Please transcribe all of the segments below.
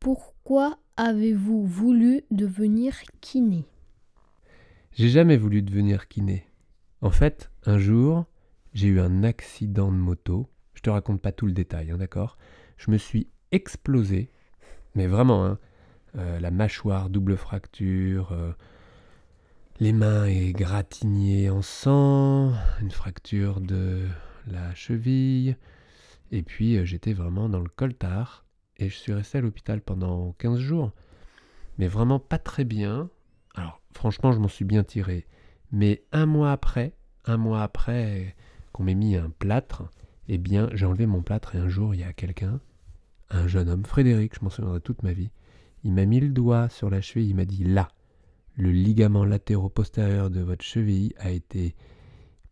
Pourquoi avez-vous voulu devenir kiné? J'ai jamais voulu devenir kiné. En fait, un jour, j'ai eu un accident de moto. Je te raconte pas tout le détail, hein, d'accord? Je me suis explosé, mais vraiment, hein, euh, la mâchoire, double fracture, euh, les mains égratignées en sang, une fracture de la cheville, et puis euh, j'étais vraiment dans le coltard, et je suis resté à l'hôpital pendant 15 jours, mais vraiment pas très bien. Alors franchement, je m'en suis bien tiré, mais un mois après, un mois après qu'on m'ait mis un plâtre, eh bien j'ai enlevé mon plâtre et un jour il y a quelqu'un, un jeune homme, Frédéric, je m'en souviendrai toute ma vie, il m'a mis le doigt sur la cheville, il m'a dit là, le ligament latéro-postérieur de votre cheville a été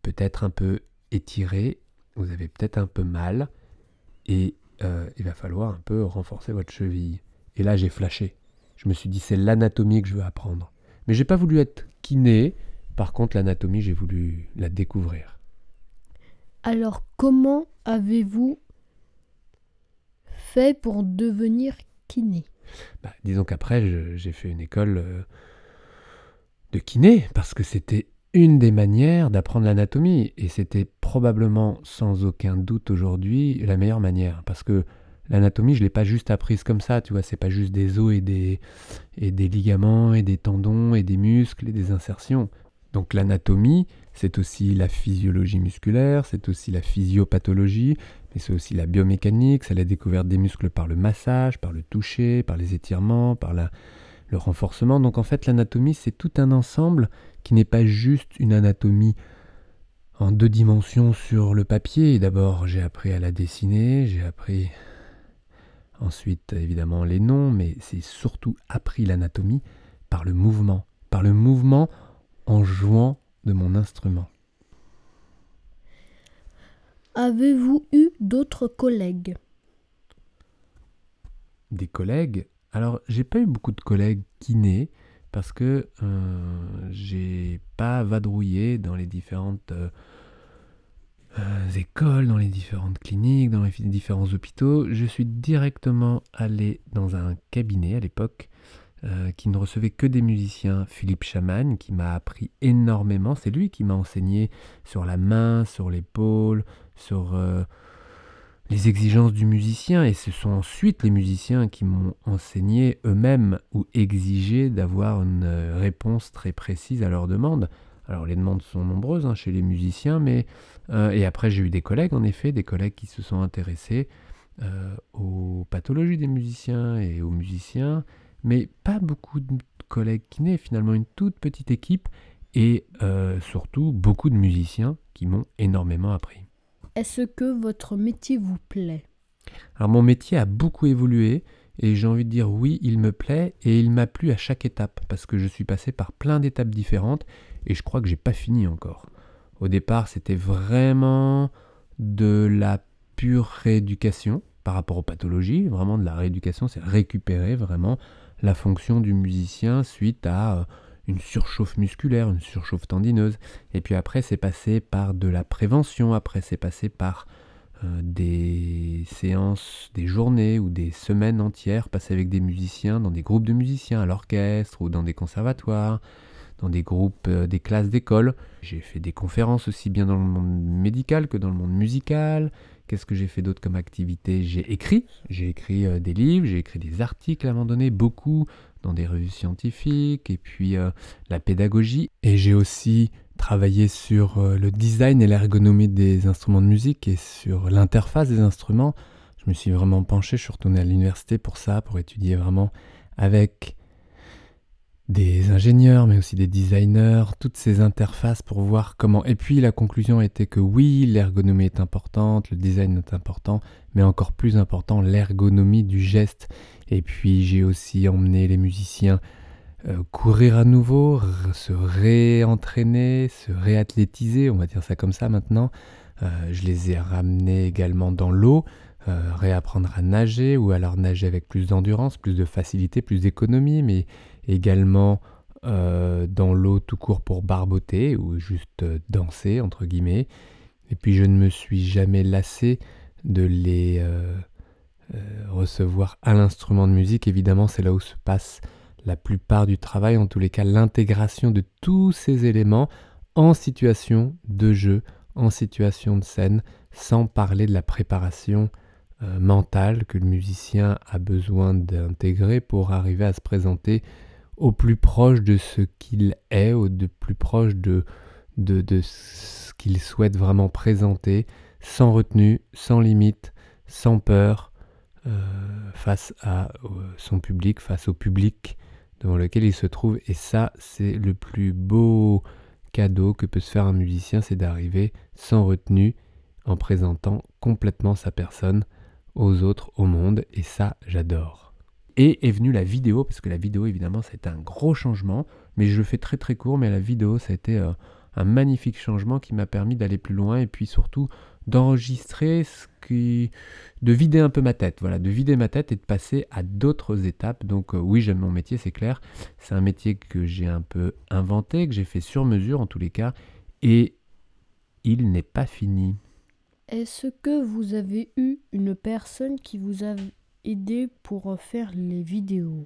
peut-être un peu étiré, vous avez peut-être un peu mal, et euh, il va falloir un peu renforcer votre cheville. Et là, j'ai flashé. Je me suis dit, c'est l'anatomie que je veux apprendre. Mais j'ai pas voulu être kiné. Par contre, l'anatomie, j'ai voulu la découvrir. Alors, comment avez-vous fait pour devenir kiné? Bah, Disons qu'après, j'ai fait une école euh, de kiné parce que c'était une des manières d'apprendre l'anatomie et c'était probablement sans aucun doute aujourd'hui la meilleure manière parce que l'anatomie je l'ai pas juste apprise comme ça tu vois c'est pas juste des os et des et des ligaments et des tendons et des muscles et des insertions. Donc l'anatomie c'est aussi la physiologie musculaire c'est aussi la physiopathologie mais c'est aussi la biomécanique c'est la découverte des muscles par le massage par le toucher par les étirements par la le renforcement. Donc en fait, l'anatomie, c'est tout un ensemble qui n'est pas juste une anatomie en deux dimensions sur le papier. D'abord, j'ai appris à la dessiner, j'ai appris ensuite évidemment les noms, mais c'est surtout appris l'anatomie par le mouvement, par le mouvement en jouant de mon instrument. Avez-vous eu d'autres collègues? Des collègues? Alors, j'ai pas eu beaucoup de collègues kinés parce que euh, j'ai pas vadrouillé dans les différentes euh, euh, écoles, dans les différentes cliniques, dans les différents hôpitaux. Je suis directement allé dans un cabinet à l'époque qui ne recevait que des musiciens, Philippe Chamagne, qui m'a appris énormément. C'est lui qui m'a enseigné sur la main, sur l'épaule, sur les exigences du musicien, et ce sont ensuite les musiciens qui m'ont enseigné eux-mêmes ou exigé d'avoir une euh, réponse très précise à leurs demandes. Alors les demandes sont nombreuses hein, chez les musiciens, mais euh, et après j'ai eu des collègues en effet, des collègues qui se sont intéressés euh, aux pathologies des musiciens et aux musiciens, mais pas beaucoup de collègues qui kinés, finalement une toute petite équipe et surtout beaucoup de musiciens qui m'ont énormément appris. Est-ce que votre métier vous plaît? Alors mon métier a beaucoup évolué et j'ai envie de dire oui, il me plaît et il m'a plu à chaque étape parce que je suis passé par plein d'étapes différentes et je crois que j'ai pas fini encore. Au départ, c'était vraiment de la pure rééducation par rapport aux pathologies, vraiment de la rééducation, c'est récupérer vraiment la fonction du musicien suite à euh, une surchauffe musculaire, une surchauffe tendineuse. Et puis après, c'est passé par de la prévention, après, c'est passé par euh, des séances, des journées ou des semaines entières passées avec des musiciens, dans des groupes de musiciens, à l'orchestre ou dans des conservatoires, dans des groupes, euh, des classes d'école. J'ai fait des conférences aussi bien dans le monde médical que dans le monde musical. Qu'est-ce que j'ai fait d'autre comme activité? J'ai écrit, j'ai écrit euh, des livres, j'ai écrit des articles à un moment donné, beaucoup dans des revues scientifiques, et puis euh, la pédagogie. Et j'ai aussi travaillé sur euh, le design et l'ergonomie des instruments de musique et sur l'interface des instruments. Je me suis vraiment penché, je suis retourné à l'université pour ça, pour étudier vraiment avec des ingénieurs, mais aussi des designers, toutes ces interfaces pour voir comment. Et puis la conclusion était que oui, l'ergonomie est importante, le design est important, mais encore plus important, l'ergonomie du geste. Et puis j'ai aussi emmené les musiciens euh, courir à nouveau, se réentraîner, se réathlétiser, on va dire ça comme ça maintenant. Euh, je les ai ramenés également dans l'eau, euh, réapprendre à nager ou alors nager avec plus d'endurance, plus de facilité, plus d'économie, mais également euh, dans l'eau tout court pour barboter ou juste euh, danser, entre guillemets. Et puis je ne me suis jamais lassé de les recevoir à l'instrument de musique. Évidemment, c'est là où se passe la plupart du travail, en tous les cas l'intégration de tous ces éléments en situation de jeu, en situation de scène, sans parler de la préparation euh, mentale que le musicien a besoin d'intégrer pour arriver à se présenter au plus proche de ce qu'il est, au plus proche de ce qu'il souhaite vraiment présenter, sans retenue, sans limite, sans peur, euh, face à euh, son public, face au public devant lequel il se trouve. Et ça, c'est le plus beau cadeau que peut se faire un musicien, c'est d'arriver sans retenue, en présentant complètement sa personne aux autres, au monde. Et ça, j'adore. Et est venue la vidéo, parce que la vidéo, évidemment, c'était un gros changement. Mais je le fais très très court, mais la vidéo, ça a été euh, un magnifique changement qui m'a permis d'aller plus loin et puis surtout d'enregistrer ce qui de vider un peu ma tête voilà de vider ma tête et de passer à d'autres étapes donc euh, oui j'aime mon métier c'est clair c'est un métier que j'ai un peu inventé que j'ai fait sur mesure en tous les cas et il n'est pas fini est-ce que vous avez eu une personne qui vous a aidé pour faire les vidéos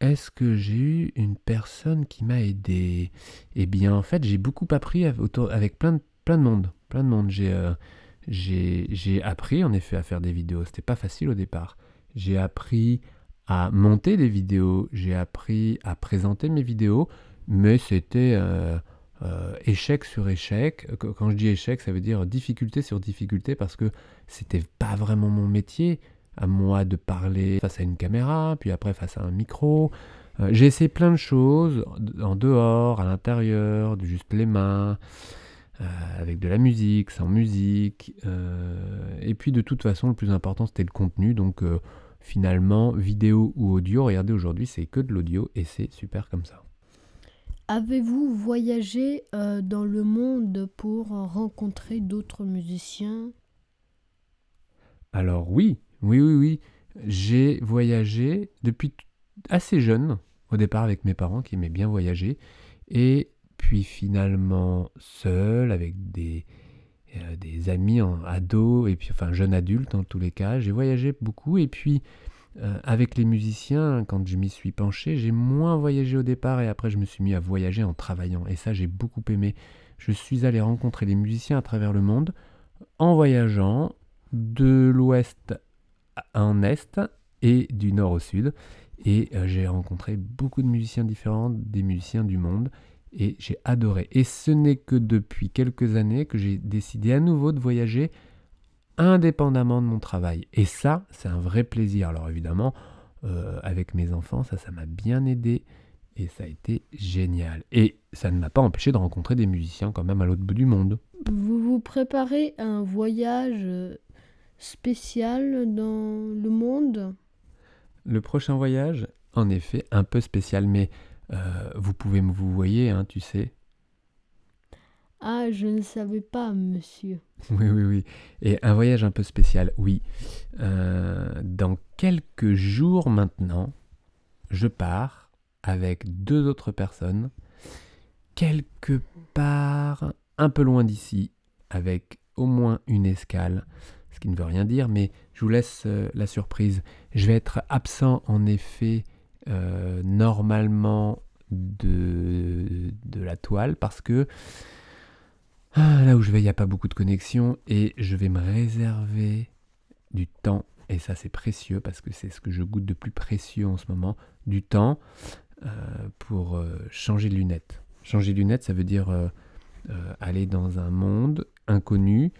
est-ce que j'ai eu une personne qui m'a aidé? Eh bien, en fait, j'ai beaucoup appris avec plein de, plein de monde. Plein de monde. Euh, j'ai, appris, en effet, à faire des vidéos. C'était pas facile au départ. J'ai appris à monter des vidéos. J'ai appris à présenter mes vidéos. Mais c'était euh, euh, échec sur échec. Quand je dis échec, ça veut dire difficulté sur difficulté parce que c'était pas vraiment mon métier à moi de parler face à une caméra, puis après face à un micro. Euh, j'ai essayé plein de choses, en dehors, à l'intérieur, juste les mains, euh, avec de la musique, sans musique. Euh, et puis de toute façon, le plus important, c'était le contenu. Donc finalement, vidéo ou audio, regardez aujourd'hui, c'est que de l'audio et c'est super comme ça. Avez-vous voyagé dans le monde pour rencontrer d'autres musiciens? Alors oui, oui, oui, oui. J'ai voyagé depuis assez jeune, au départ avec mes parents qui aimaient bien voyager, et puis finalement seul, avec des, euh, des amis en ado, et puis enfin jeune adulte en tous les cas. J'ai voyagé beaucoup, et puis euh, avec les musiciens, quand je m'y suis penché, j'ai moins voyagé au départ, et après je me suis mis à voyager en travaillant, et ça j'ai beaucoup aimé. Je suis allé rencontrer les musiciens à travers le monde, en voyageant de l'ouest en est et du nord au sud. Et euh, j'ai rencontré beaucoup de musiciens différents, des musiciens du monde, et j'ai adoré. Et ce n'est que depuis quelques années que j'ai décidé à nouveau de voyager indépendamment de mon travail. Et ça, c'est un vrai plaisir. Alors évidemment, euh, avec mes enfants, ça, ça m'a bien aidé. Et ça a été génial. Et ça ne m'a pas empêché de rencontrer des musiciens quand même à l'autre bout du monde. Vous vous préparez un voyage spécial dans le monde Le prochain voyage, en effet, un peu spécial, mais euh, vous pouvez me vous voyez, hein, tu sais. Ah, je ne savais pas, monsieur. Oui, oui, oui. Et un voyage un peu spécial, oui. Euh, dans quelques jours maintenant, je pars avec deux autres personnes, quelque part un peu loin d'ici, avec au moins une escale qui ne veut rien dire, mais je vous laisse euh, la surprise. Je vais être absent en effet euh, normalement de, de la toile parce que ah, là où je vais, il n'y a pas beaucoup de connexion et je vais me réserver du temps, et ça c'est précieux parce que c'est ce que je goûte de plus précieux en ce moment, du temps euh, pour changer de lunettes. Changer de lunettes, ça veut dire aller dans un monde inconnu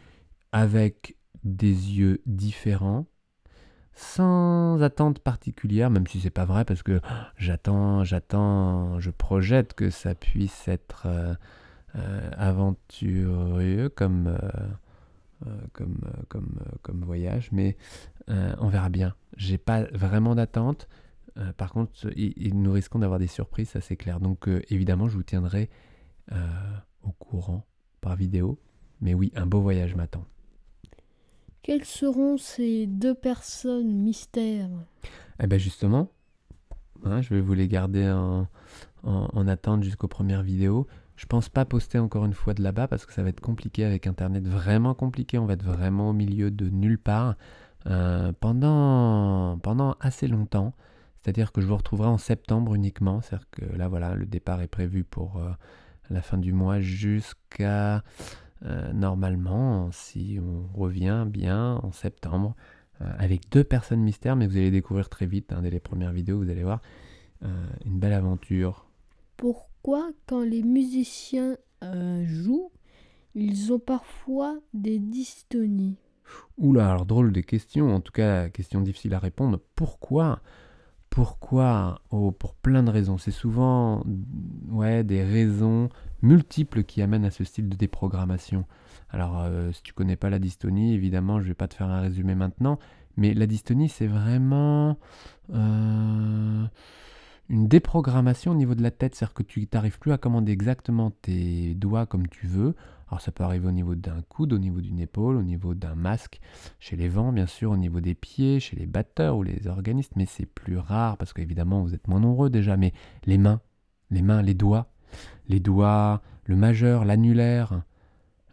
avec des yeux différents, sans attente particulière, même si c'est pas vrai, parce que j'attends, j'attends, je projette que ça puisse être euh, euh, aventureux comme, euh, comme, comme, comme voyage, mais on verra bien. J'ai pas vraiment d'attente. par contre, nous risquons d'avoir des surprises, ça c'est clair. Donc évidemment, je vous tiendrai au courant par vidéo. Mais oui, un beau voyage m'attend. Quelles seront ces deux personnes mystères? Eh bien justement, hein, je vais vous les garder en, en, attente jusqu'aux premières vidéos. Je pense pas poster encore une fois de là-bas parce que ça va être compliqué avec Internet, vraiment compliqué. On va être vraiment au milieu de nulle part. euh, pendant, pendant assez longtemps. C'est-à-dire que je vous retrouverai en septembre uniquement. C'est-à-dire que là, voilà, le départ est prévu pour euh, la fin du mois jusqu'à euh, normalement, si on revient bien en septembre, avec deux personnes mystères, mais vous allez découvrir très vite, hein, dès les premières vidéos, vous allez voir, une belle aventure. Pourquoi, quand les musiciens jouent, ils ont parfois des dystonies? Oula, alors drôle de question, en tout cas question difficile à répondre. Pourquoi Pourquoi oh, Pour plein de raisons. C'est souvent ouais, des raisons multiples qui amènent à ce style de déprogrammation. Alors euh, si tu connais pas la dystonie, évidemment je vais pas te faire un résumé maintenant, mais la dystonie c'est vraiment... Euh, une déprogrammation au niveau de la tête, c'est-à-dire que tu n'arrives plus à commander exactement tes doigts comme tu veux. Alors ça peut arriver au niveau d'un coude, au niveau d'une épaule, au niveau d'un masque, chez les vents bien sûr, au niveau des pieds, chez les batteurs ou les organistes, mais c'est plus rare parce qu'évidemment vous êtes moins nombreux déjà, mais les mains, les mains, les doigts, les doigts, le majeur, l'annulaire,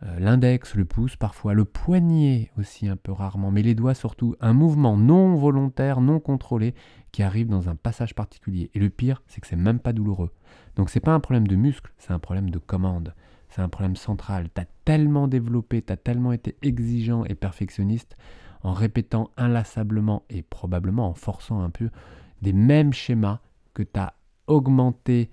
euh, l'index, le pouce parfois, le poignet aussi un peu rarement, mais les doigts surtout, un mouvement non volontaire, non contrôlé qui arrive dans un passage particulier. Et le pire, c'est que c'est même pas douloureux. Donc c'est pas un problème de muscle, c'est un problème de commande c'est un problème central. Tu as tellement développé, tu as tellement été exigeant et perfectionniste en répétant inlassablement et probablement en forçant un peu des mêmes schémas que tu as augmenté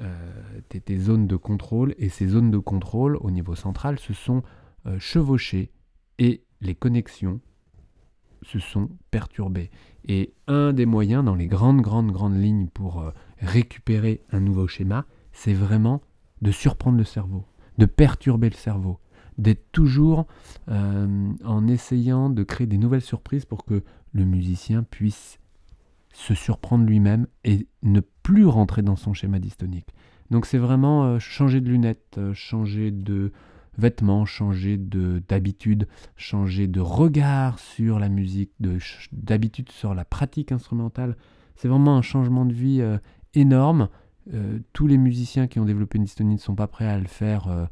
euh, tes, zones de contrôle et ces zones de contrôle au niveau central se sont euh, chevauchées et les connexions se sont perturbées. Et un des moyens dans les grandes, grandes, grandes lignes pour euh, récupérer un nouveau schéma, c'est vraiment de surprendre le cerveau, de perturber le cerveau, d'être toujours euh, en essayant de créer des nouvelles surprises pour que le musicien puisse se surprendre lui-même et ne plus rentrer dans son schéma dystonique. Donc c'est vraiment euh, changer de lunettes, euh, changer de vêtements, changer d'habitude, changer de regard sur la musique, d'habitude sur la pratique instrumentale. C'est vraiment un changement de vie énorme euh, tous les musiciens qui ont développé une dystonie ne sont pas prêts à le faire euh,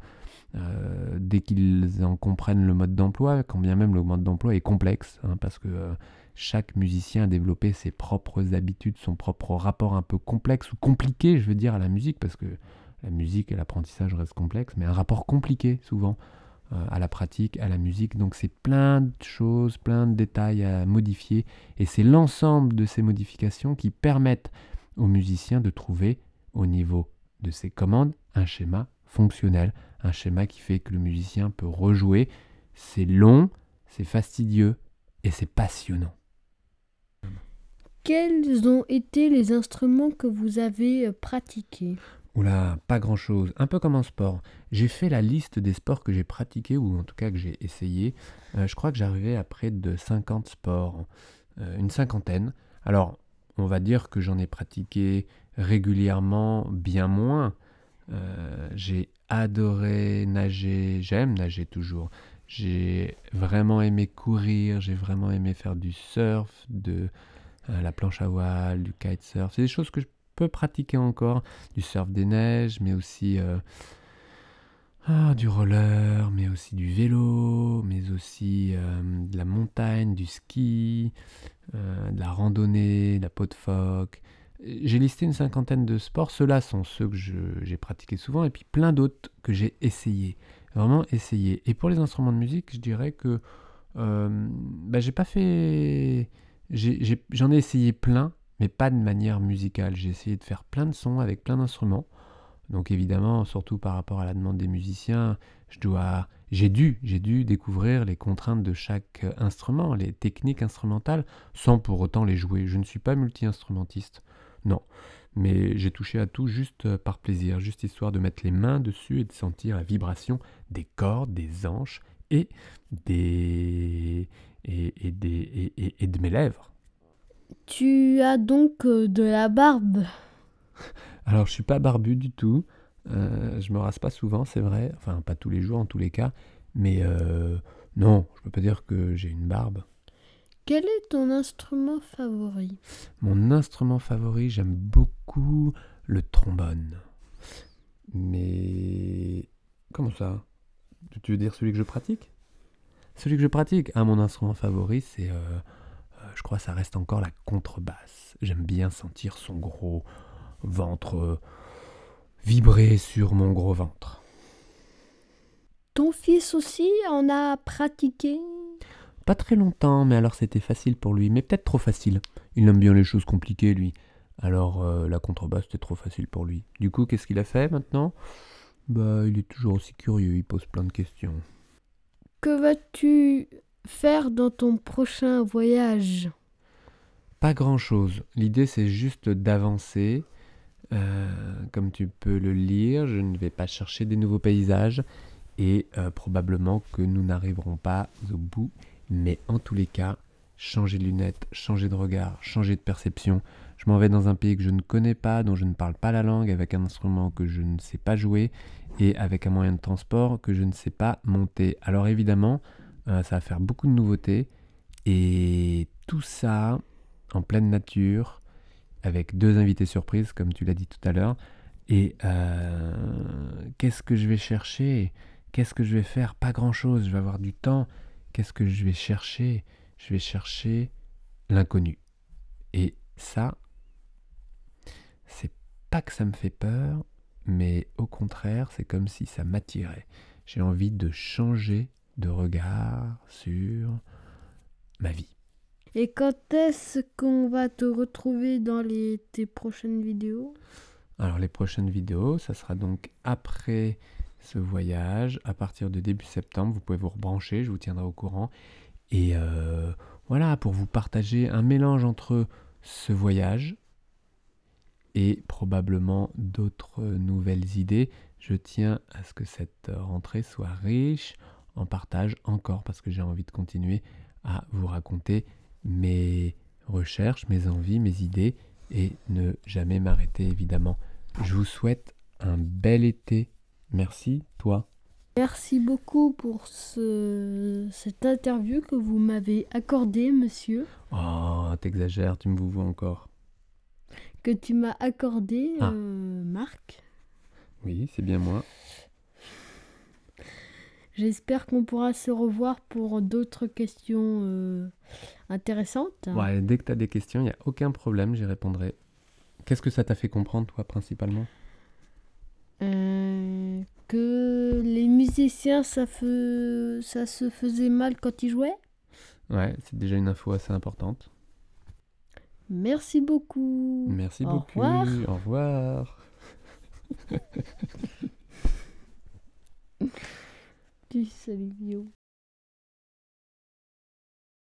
euh, dès qu'ils en comprennent le mode d'emploi, quand bien même le mode d'emploi est complexe, hein, parce que chaque musicien a développé ses propres habitudes, son propre rapport un peu complexe ou compliqué, je veux dire, à la musique, parce que la musique et l'apprentissage restent complexes, mais un rapport compliqué souvent à la pratique, à la musique. Donc c'est plein de choses, plein de détails à modifier, et c'est l'ensemble de ces modifications qui permettent aux musiciens de trouver au niveau de ses commandes un schéma fonctionnel, un schéma qui fait que le musicien peut rejouer. C'est long, c'est fastidieux et c'est passionnant. Quels ont été les instruments que vous avez euh, pratiqués? Oula, pas grand-chose. Un peu comme en sport. J'ai fait la liste des sports que j'ai pratiqués, ou en tout cas que j'ai essayé. Euh, je crois que j'arrivais à près de 50 sports, euh, une cinquantaine. Alors, on va dire que j'en ai pratiqué régulièrement bien moins. Euh, j'ai adoré nager, j'aime nager toujours. J'ai vraiment aimé courir, j'ai vraiment aimé faire du surf, de euh, la planche à voile, du kitesurf. C'est des choses que je peux pratiquer encore. Du surf des neiges, mais aussi euh, ah, du roller, mais aussi du vélo, mais aussi de la montagne, du ski, de la randonnée, de la peau de phoque. J'ai listé une cinquantaine de sports. Ceux-là sont ceux que j'ai pratiqués souvent, et puis plein d'autres que j'ai essayé. Vraiment essayé. Et pour les instruments de musique, je dirais que euh, bah, j'ai pas fait. J'en ai, essayé plein, mais pas de manière musicale. J'ai essayé de faire plein de sons avec plein d'instruments. Donc évidemment, surtout par rapport à la demande des musiciens, je dois, j'ai dû, j'ai dû découvrir les contraintes de chaque instrument, les techniques instrumentales, sans pour autant les jouer. Je ne suis pas multi-instrumentiste. Non, mais j'ai touché à tout juste euh, par plaisir, juste histoire de mettre les mains dessus et de sentir la vibration des cordes, des hanches et des et, des et, de mes lèvres. Tu as donc euh, de la barbe. Alors je suis pas barbu du tout. Euh, je me rase pas souvent, c'est vrai. Enfin pas tous les jours en tous les cas. Mais non, je peux pas dire que j'ai une barbe. Quel est ton instrument favori? Mon instrument favori, j'aime beaucoup le trombone. Mais comment ça? Tu veux dire celui que je pratique? Celui que je pratique, ah, mon instrument favori, c'est, euh, euh, je crois, ça reste encore la contrebasse. J'aime bien sentir son gros ventre euh, vibrer sur mon gros ventre. Ton fils aussi en a pratiqué? Pas très longtemps, mais alors c'était facile pour lui, mais peut-être trop facile. Il aime bien les choses compliquées, lui. Alors euh, la contrebasse, c'était trop facile pour lui. Du coup, qu'est-ce qu'il a fait maintenant? Bah, il est toujours aussi curieux, il pose plein de questions. Que vas-tu faire dans ton prochain voyage? Pas grand-chose. L'idée, c'est juste d'avancer. Euh, comme tu peux le lire, je ne vais pas chercher des nouveaux paysages et euh, probablement que nous n'arriverons pas au bout. Mais en tous les cas, changer de lunettes, changer de regard, changer de perception. Je m'en vais dans un pays que je ne connais pas, dont je ne parle pas la langue, avec un instrument que je ne sais pas jouer et avec un moyen de transport que je ne sais pas monter. Alors évidemment, euh, ça va faire beaucoup de nouveautés et tout ça en pleine nature, avec deux invités surprises, comme tu l'as dit tout à l'heure. Et euh, qu'est-ce que je vais chercher? Qu'est-ce que je vais faire? Pas grand-chose, je vais avoir du temps. Qu'est-ce que je vais chercher? Je vais chercher l'inconnu. Et ça, c'est pas que ça me fait peur, mais au contraire, c'est comme si ça m'attirait. J'ai envie de changer de regard sur ma vie. Et quand est-ce qu'on va te retrouver dans les, tes prochaines vidéos? Alors les prochaines vidéos, ça sera donc après ce voyage, à partir de début septembre, vous pouvez vous rebrancher, je vous tiendrai au courant. Et euh, voilà, pour vous partager un mélange entre ce voyage et probablement d'autres nouvelles idées. Je tiens à ce que cette rentrée soit riche en partage encore parce que j'ai envie de continuer à vous raconter mes recherches, mes envies, mes idées et ne jamais m'arrêter évidemment. Je vous souhaite un bel été. Merci, toi. Merci beaucoup pour ce, cette interview que vous m'avez accordée, monsieur. Oh, t'exagères, tu me vous vois encore. Que tu m'as accordé, Ah. euh, Marc. Oui, c'est bien moi. J'espère qu'on pourra se revoir pour d'autres questions euh, intéressantes. Ouais, dès que tu as des questions, il n'y a aucun problème, j'y répondrai. Qu'est-ce que ça t'a fait comprendre, toi, principalement? Euh, que les musiciens, ça, fe- ça se faisait mal quand ils jouaient. Ouais, c'est déjà une info assez importante. Merci beaucoup. Merci Au beaucoup. revoir. Au revoir. Tu salut.